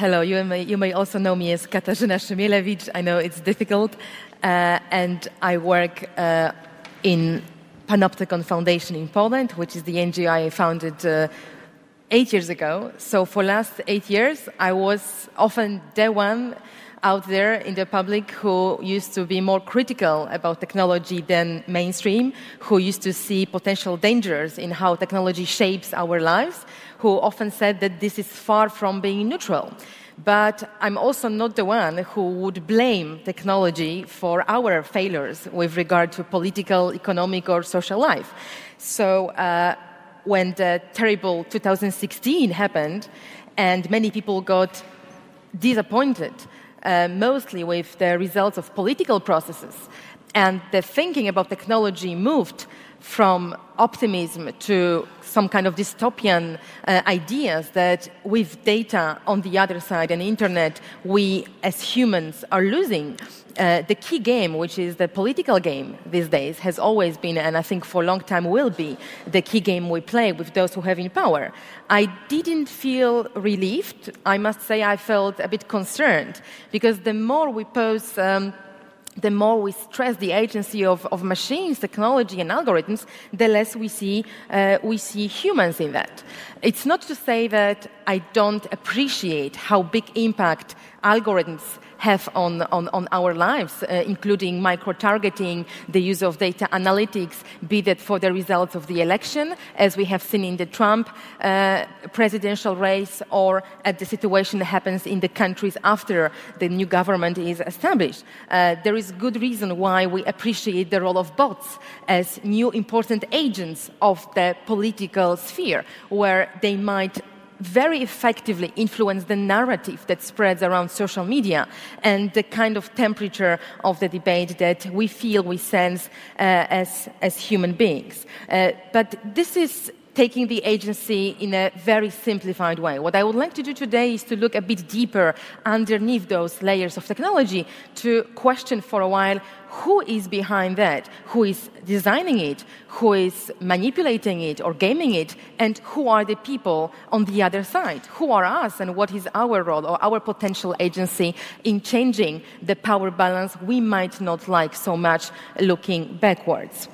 Hello, you may, you may also know me as Katarzyna Szymielewicz. I know it's difficult. Uh, and I work uh, in Panoptykon Foundation in Poland, which is the NGO I founded uh, eight years ago. So for last eight years, I was often the one out there in the public who used to be more critical about technology than mainstream, who used to see potential dangers in how technology shapes our lives, who often said that this is far from being neutral. But I'm also not the one who would blame technology for our failures with regard to political, economic, or social life. So uh, when the terrible 2016 happened, and many people got disappointed uh, mostly with the results of political processes. And the thinking about technology moved from optimism to some kind of dystopian uh, ideas that with data on the other side and internet, we as humans are losing. Uh, the key game, which is the political game these days, has always been, and I think for a long time will be, the key game we play with those who have in power. I didn't feel relieved. I must say I felt a bit concerned because the more we pose um, the more we stress the agency of, of machines, technology, and algorithms, the less we see, uh, we see humans in that. It's not to say that I don't appreciate how big impact algorithms have on, on, on our lives, uh, including micro targeting, the use of data analytics, be that for the results of the election, as we have seen in the Trump uh, presidential race, or at the situation that happens in the countries after the new government is established. Uh, there is good reason why we appreciate the role of bots as new important agents of the political sphere, where they might very effectively influence the narrative that spreads around social media and the kind of temperature of the debate that we feel, we sense uh, as, as human beings. Uh, but this is taking the agency in a very simplified way. What I would like to do today is to look a bit deeper underneath those layers of technology to question for a while who is behind that, who is designing it, who is manipulating it or gaming it, and who are the people on the other side. Who are us and what is our role or our potential agency in changing the power balance we might not like so much looking backwards.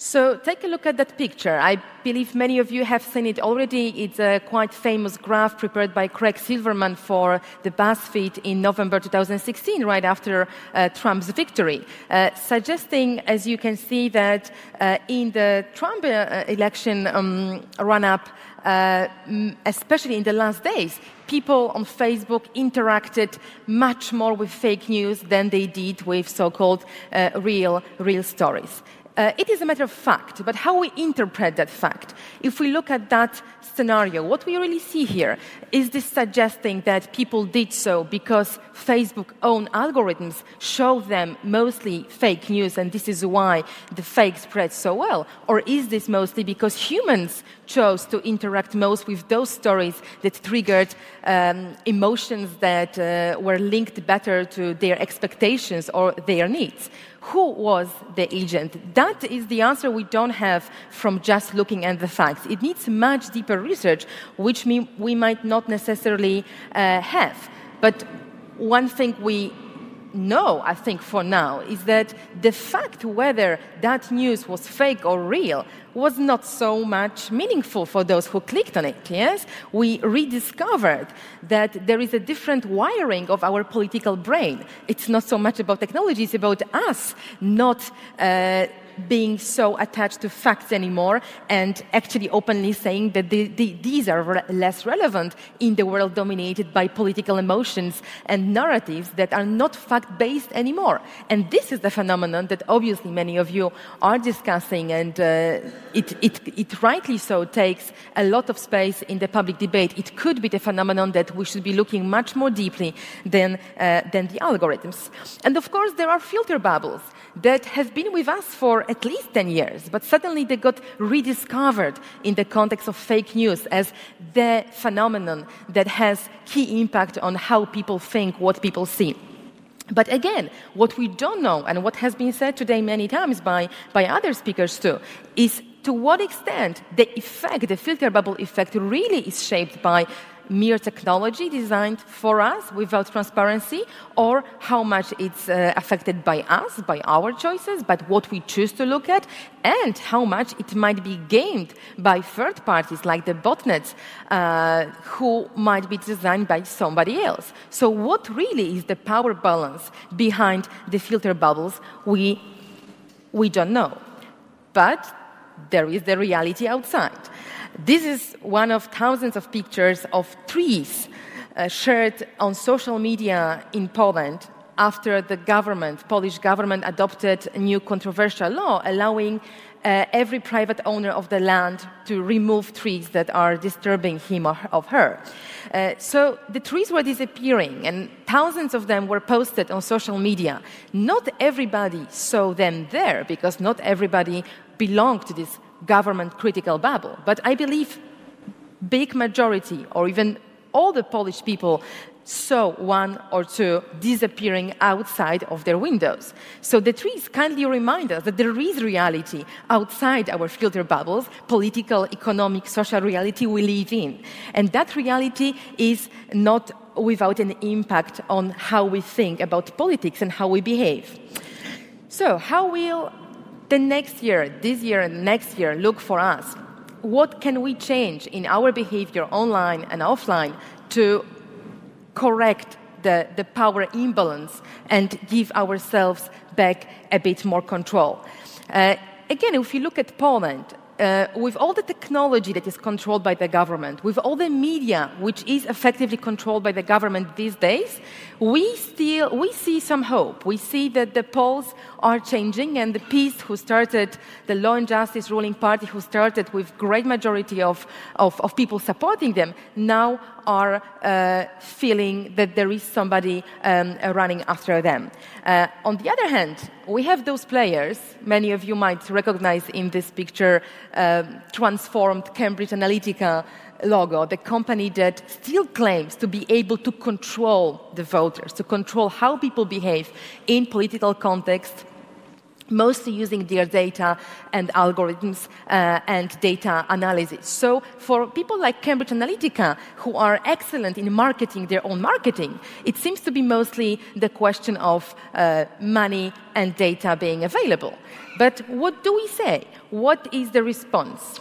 So take a look at that picture. I believe many of you have seen it already. It's a quite famous graph prepared by Craig Silverman for the BuzzFeed in November 2016, right after uh, Trump's victory, uh, suggesting, as you can see, that uh, in the Trump uh, election um, run-up, uh, especially in the last days, people on Facebook interacted much more with fake news than they did with so-called uh, real, real stories. Uh, it is a matter of fact, but how we interpret that fact. If we look at that scenario, what we really see here is this suggesting that people did so because Facebook own algorithms show them mostly fake news and this is why the fake spreads so well? Or is this mostly because humans chose to interact most with those stories that triggered um, emotions that uh, were linked better to their expectations or their needs? who was the agent? That is the answer we don't have from just looking at the facts. It needs much deeper research, which we might not necessarily uh, have. But one thing we know, I think, for now, is that the fact whether that news was fake or real was not so much meaningful for those who clicked on it. Yes, we rediscovered that there is a different wiring of our political brain. It's not so much about technology; it's about us not. Uh, being so attached to facts anymore and actually openly saying that the, the, these are re- less relevant in the world dominated by political emotions and narratives that are not fact based anymore. And this is the phenomenon that obviously many of you are discussing, and uh, it, it, it rightly so takes a lot of space in the public debate. It could be the phenomenon that we should be looking much more deeply than, uh, than the algorithms. And of course, there are filter bubbles that have been with us for at least 10 years, but suddenly they got rediscovered in the context of fake news as the phenomenon that has key impact on how people think, what people see. But again, what we don't know, and what has been said today many times by, by other speakers too, is to what extent the effect, the filter bubble effect, really is shaped by mere technology designed for us without transparency, or how much it's uh, affected by us, by our choices, but what we choose to look at, and how much it might be gained by third parties like the botnets uh, who might be designed by somebody else. So, what really is the power balance behind the filter bubbles? We, we don't know. But there is the reality outside. This is one of thousands of pictures of trees uh, shared on social media in Poland after the government, Polish government, adopted a new controversial law allowing uh, every private owner of the land to remove trees that are disturbing him or her. Uh, so the trees were disappearing, and thousands of them were posted on social media. Not everybody saw them there because not everybody belonged to this government critical bubble. But I believe big majority, or even all the Polish people, saw one or two disappearing outside of their windows. So the trees kindly remind us that there is reality outside our filter bubbles, political, economic, social reality we live in. And that reality is not without an impact on how we think about politics and how we behave. So, how will the next year, this year and next year, look for us. What can we change in our behavior online and offline to correct the, the power imbalance and give ourselves back a bit more control? Uh, again, if you look at Poland, uh, with all the technology that is controlled by the government, with all the media which is effectively controlled by the government these days, we still we see some hope. We see that the polls are changing, and the PiS, who started the Law and Justice ruling party, who started with great majority of, of, of people supporting them, now are uh, feeling that there is somebody um, running after them. Uh, on the other hand, we have those players, many of you might recognize in this picture, uh, transformed Cambridge Analytica logo, the company that still claims to be able to control the voters, to control how people behave in political context mostly using their data and algorithms uh, and data analysis. So, for people like Cambridge Analytica, who are excellent in marketing their own marketing, it seems to be mostly the question of uh, money and data being available. But what do we say? What is the response?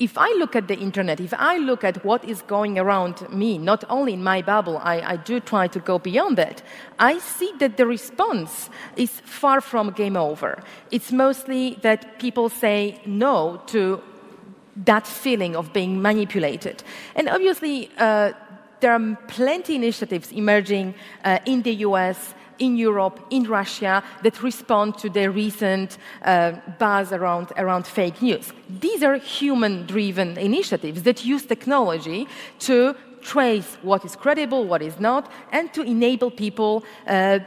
If I look at the internet, if I look at what is going around me, not only in my bubble, I, I, do try to go beyond that, I see that the response is far from game over. It's mostly that people say no to that feeling of being manipulated. And obviously, uh, there are plenty initiatives emerging uh, in the US in Europe, in Russia, that respond to the recent uh, buzz around, around fake news. These are human driven initiatives that use technology to trace what is credible, what is not, and to enable people. Uh,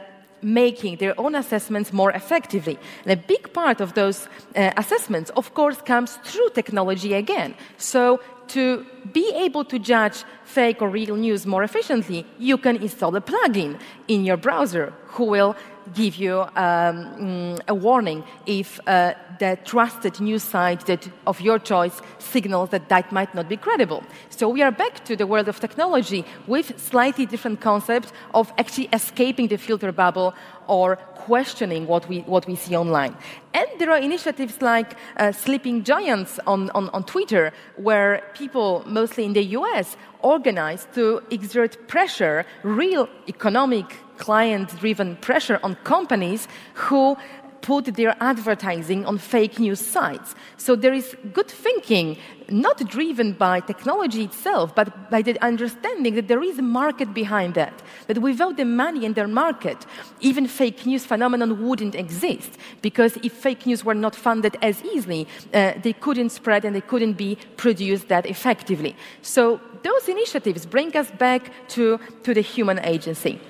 making their own assessments more effectively. And a big part of those uh, assessments, of course, comes through technology again. So to be able to judge fake or real news more efficiently, you can install a plugin in your browser who will give you um, mm, a warning if uh, the trusted news site that of your choice signals that that might not be credible. So we are back to the world of technology with slightly different concept of actually escaping the filter bubble or questioning what we, what we see online. And there are initiatives like uh, Sleeping Giants on, on, on Twitter, where people, mostly in the US, organize to exert pressure, real economic client driven pressure on companies who put their advertising on fake news sites. So there is good thinking, not driven by technology itself, but by the understanding that there is a market behind that. That without the money and their market, even fake news phenomenon wouldn't exist. Because if fake news were not funded as easily, uh, they couldn't spread and they couldn't be produced that effectively. So those initiatives bring us back to, to the human agency.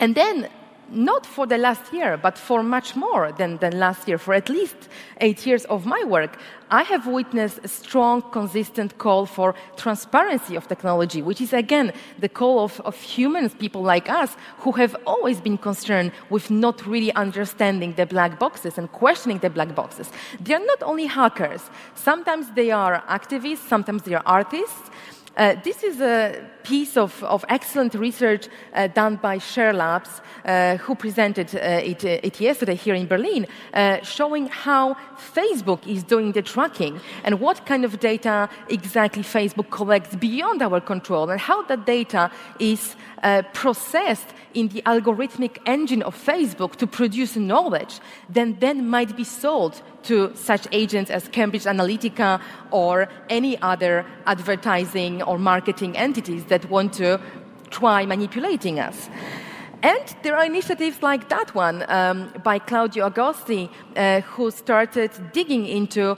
And then not for the last year, but for much more than, than last year, for at least eight years of my work, I have witnessed a strong, consistent call for transparency of technology, which is again the call of, of humans, people like us, who have always been concerned with not really understanding the black boxes and questioning the black boxes. They are not only hackers, sometimes they are activists, sometimes they are artists Uh, this is a piece of, of excellent research uh, done by Share Labs, uh, who presented uh, it, it, yesterday here in Berlin, showing how Facebook is doing the tracking and what kind of data exactly Facebook collects beyond our control and how that data is processed in the algorithmic engine of Facebook to produce knowledge, that then might be sold to such agents as Cambridge Analytica or any other advertising or marketing entities that want to try manipulating us. And there are initiatives like that one um, by Claudio Agosti, uh, who started digging into uh,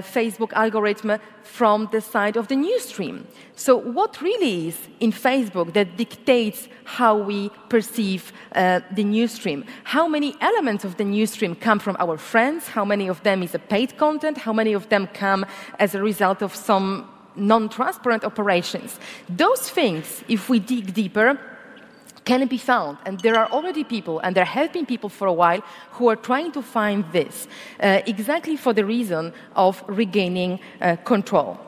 Facebook algorithm from the side of the newsstream. So, what really is in Facebook that dictates how we perceive uh, the newsstream? How many elements of the newsstream come from our friends? How many of them is a paid content? How many of them come as a result of some non transparent operations? Those things, if we dig deeper, can be found. And there are already people, and there have been people for a while, who are trying to find this uh, exactly for the reason of regaining uh, control.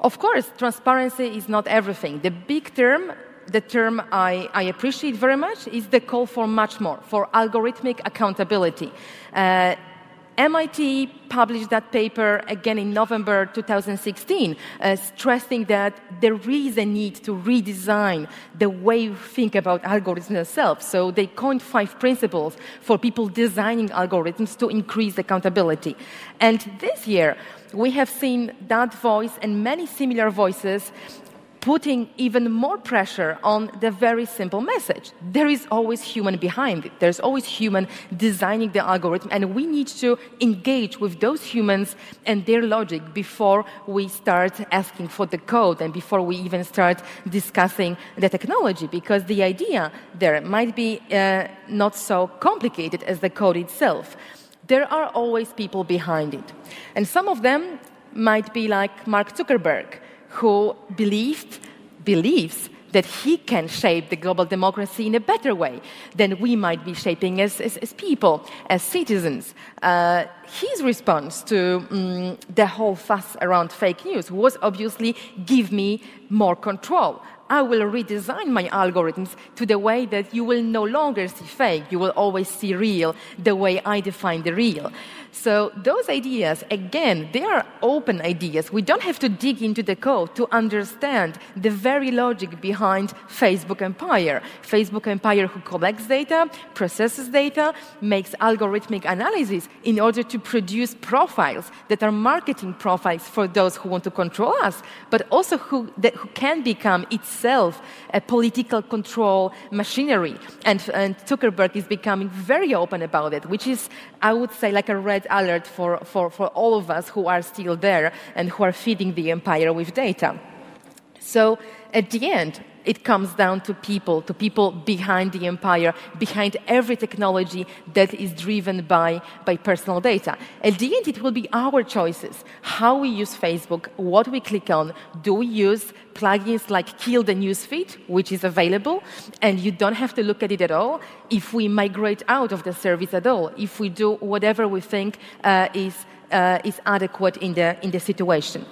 Of course, transparency is not everything. The big term the term I, I, appreciate very much is the call for much more, for algorithmic accountability. Uh, MIT published that paper again in November 2016, uh, stressing that there is a need to redesign the way we think about algorithms themselves. So they coined five principles for people designing algorithms to increase accountability. And this year, we have seen that voice and many similar voices putting even more pressure on the very simple message. There is always human behind it. There's always human designing the algorithm, and we need to engage with those humans and their logic before we start asking for the code and before we even start discussing the technology, because the idea there might be uh, not so complicated as the code itself. There are always people behind it. And some of them might be like Mark Zuckerberg who believed, believes that he can shape the global democracy in a better way than we might be shaping as, as, as people, as citizens. Uh, his response to um, the whole fuss around fake news was obviously give me more control. I will redesign my algorithms to the way that you will no longer see fake, you will always see real the way I define the real. So those ideas, again, they are open ideas. We don't have to dig into the code to understand the very logic behind Facebook Empire. Facebook Empire who collects data, processes data, makes algorithmic analysis in order to produce profiles that are marketing profiles for those who want to control us, but also who, that, who can become itself a political control machinery. And, and Zuckerberg is becoming very open about it, which is, I would say, like a red red alert for, for, for all of us who are still there and who are feeding the empire with data. So at the end, it comes down to people, to people behind the empire, behind every technology that is driven by, by personal data. At the end, it will be our choices how we use Facebook, what we click on. Do we use plugins like Kill the Newsfeed, which is available, and you don't have to look at it at all? If we migrate out of the service at all, if we do whatever we think uh, is, uh, is adequate in the, in the situation.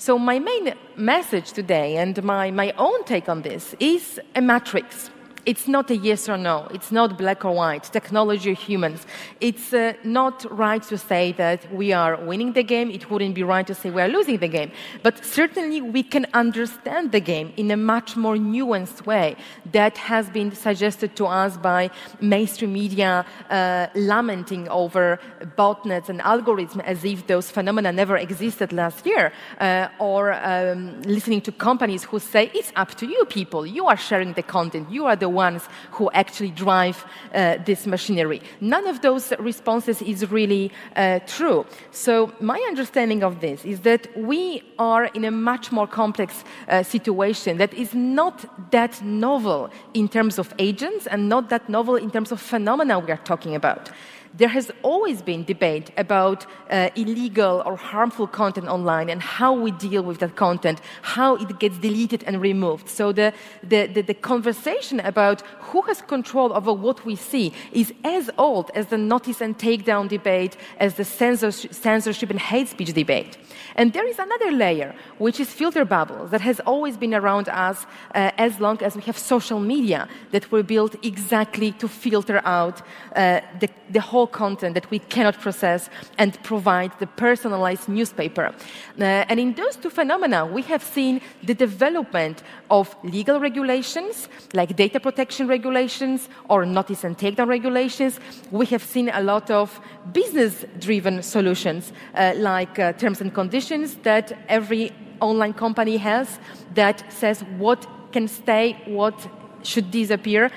So, my main message today and my, my own take on this is a matrix it's not a yes or no. It's not black or white, technology or humans. It's uh, not right to say that we are winning the game. It wouldn't be right to say we are losing the game. But certainly we can understand the game in a much more nuanced way that has been suggested to us by mainstream media uh, lamenting over botnets and algorithms as if those phenomena never existed last year, uh, or um, listening to companies who say it's up to you people. You are sharing the content. You are the ones who actually drive uh, this machinery. None of those responses is really uh, true. So, my understanding of this is that we are in a much more complex uh, situation that is not that novel in terms of agents and not that novel in terms of phenomena we are talking about. There has always been debate about uh, illegal or harmful content online and how we deal with that content, how it gets deleted and removed. So the, the, the, the conversation about who has control over what we see is as old as the notice and takedown debate, as the censorship and hate speech debate. And there is another layer, which is filter bubbles, that has always been around us uh, as long as we have social media that were built exactly to filter out uh, the, the whole content that we cannot process and provide the personalized newspaper. Uh, and in those two phenomena, we have seen the development of legal regulations, like data protection regulations or notice and takedown regulations. We have seen a lot of business driven solutions, uh, like uh, terms and conditions that every online company has that says what can stay, what should disappear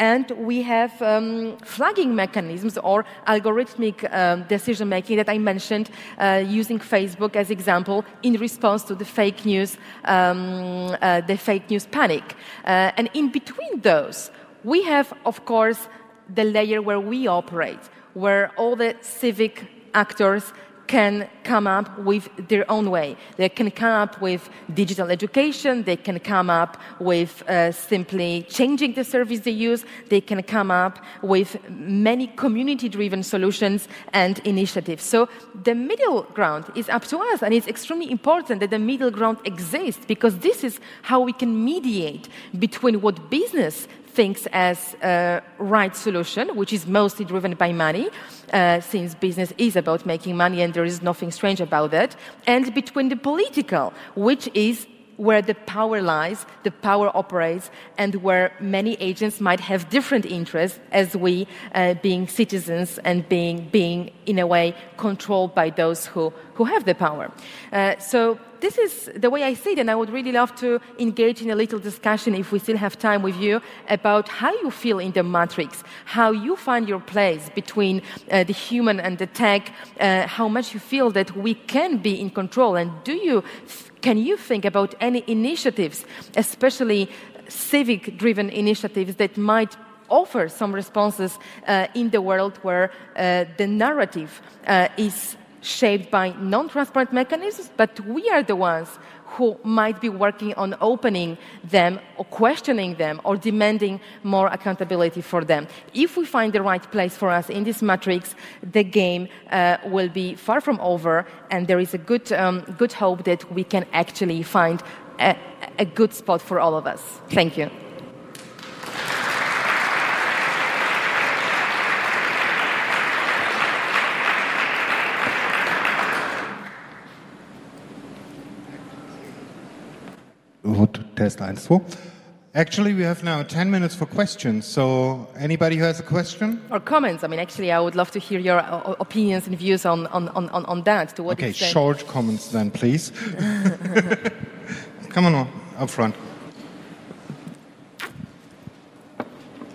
and we have um, flagging mechanisms or algorithmic um, decision making that I mentioned uh, using Facebook as example in response to the fake news, um, uh, the fake news panic. Uh, and in between those, we have, of course, the layer where we operate, where all the civic actors can come up with their own way. They can come up with digital education, they can come up with uh, simply changing the service they use, they can come up with many community driven solutions and initiatives. So the middle ground is up to us, and it's extremely important that the middle ground exists because this is how we can mediate between what business thinks as a right solution, which is mostly driven by money, uh, since business is about making money and there is nothing strange about that, and between the political, which is where the power lies, the power operates, and where many agents might have different interests as we, uh, being citizens and being, being, in a way, controlled by those who, who have the power. Uh, so this is the way I see it, and I would really love to engage in a little discussion, if we still have time with you, about how you feel in the matrix, how you find your place between uh, the human and the tech, uh, how much you feel that we can be in control, and do you can you think about any initiatives, especially civic driven initiatives, that might offer some responses uh, in the world where uh, the narrative uh, is shaped by non transparent mechanisms, but we are the ones who might be working on opening them or questioning them or demanding more accountability for them. If we find the right place for us in this matrix, the game uh, will be far from over, and there is a good, um, good hope that we can actually find a, a good spot for all of us. Thank you. Test 1, 2. Actually, we have now 10 minutes for questions. So, anybody who has a question? Or comments. I mean, actually, I would love to hear your uh, opinions and views on, on, on, on that. To what okay, extent. short comments then, please. Come on, up front.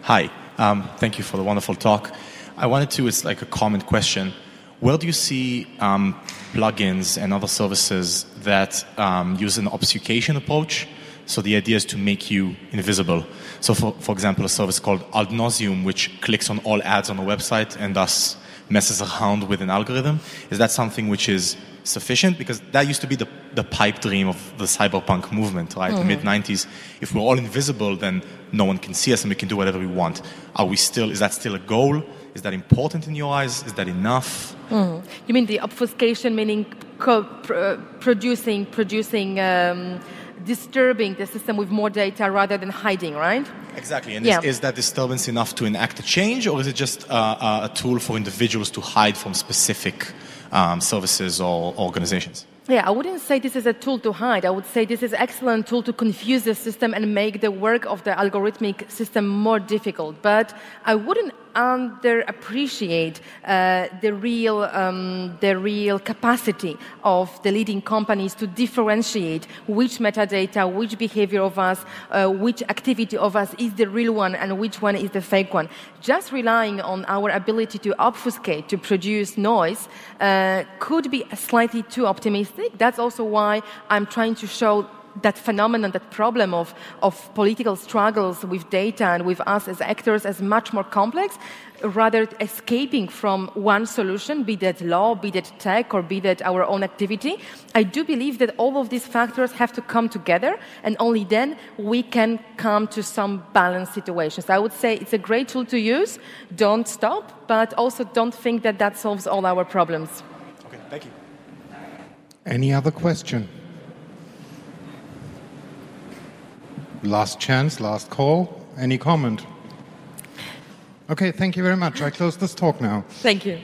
Hi. Um, thank you for the wonderful talk. I wanted to, it's like a common question. Where do you see um, plugins and other services that um, use an obfuscation approach? So the idea is to make you invisible. So, for, for example, a service called AdNauseam, which clicks on all ads on a website and thus messes around with an algorithm. Is that something which is sufficient? Because that used to be the, the pipe dream of the cyberpunk movement, right? Mm-hmm. The mid 90s. If we're all invisible, then no one can see us and we can do whatever we want. Are we still, is that still a goal? Is that important in your eyes? Is that enough? Mm. You mean the obfuscation, meaning co- pr- producing, producing um, disturbing the system with more data rather than hiding, right? Exactly. And yeah. is, is, that disturbance enough to enact a change, or is it just uh, a tool for individuals to hide from specific um, services or organizations? Yeah, I wouldn't say this is a tool to hide. I would say this is an excellent tool to confuse the system and make the work of the algorithmic system more difficult. But I wouldn't underappreciate uh, the real um, the real capacity of the leading companies to differentiate which metadata, which behavior of us, uh, which activity of us is the real one and which one is the fake one. Just relying on our ability to obfuscate, to produce noise, uh, could be slightly too optimistic. That's also why I'm trying to show that phenomenon, that problem of, of political struggles with data and with us as actors as much more complex, rather escaping from one solution, be that law, be that tech, or be that our own activity. I do believe that all of these factors have to come together, and only then we can come to some balanced situations. I would say it's a great tool to use. Don't stop, but also don't think that that solves all our problems. Okay, thank you. Any other question? Last chance, last call. Any comment? Okay, thank you very much. I close this talk now. Thank you.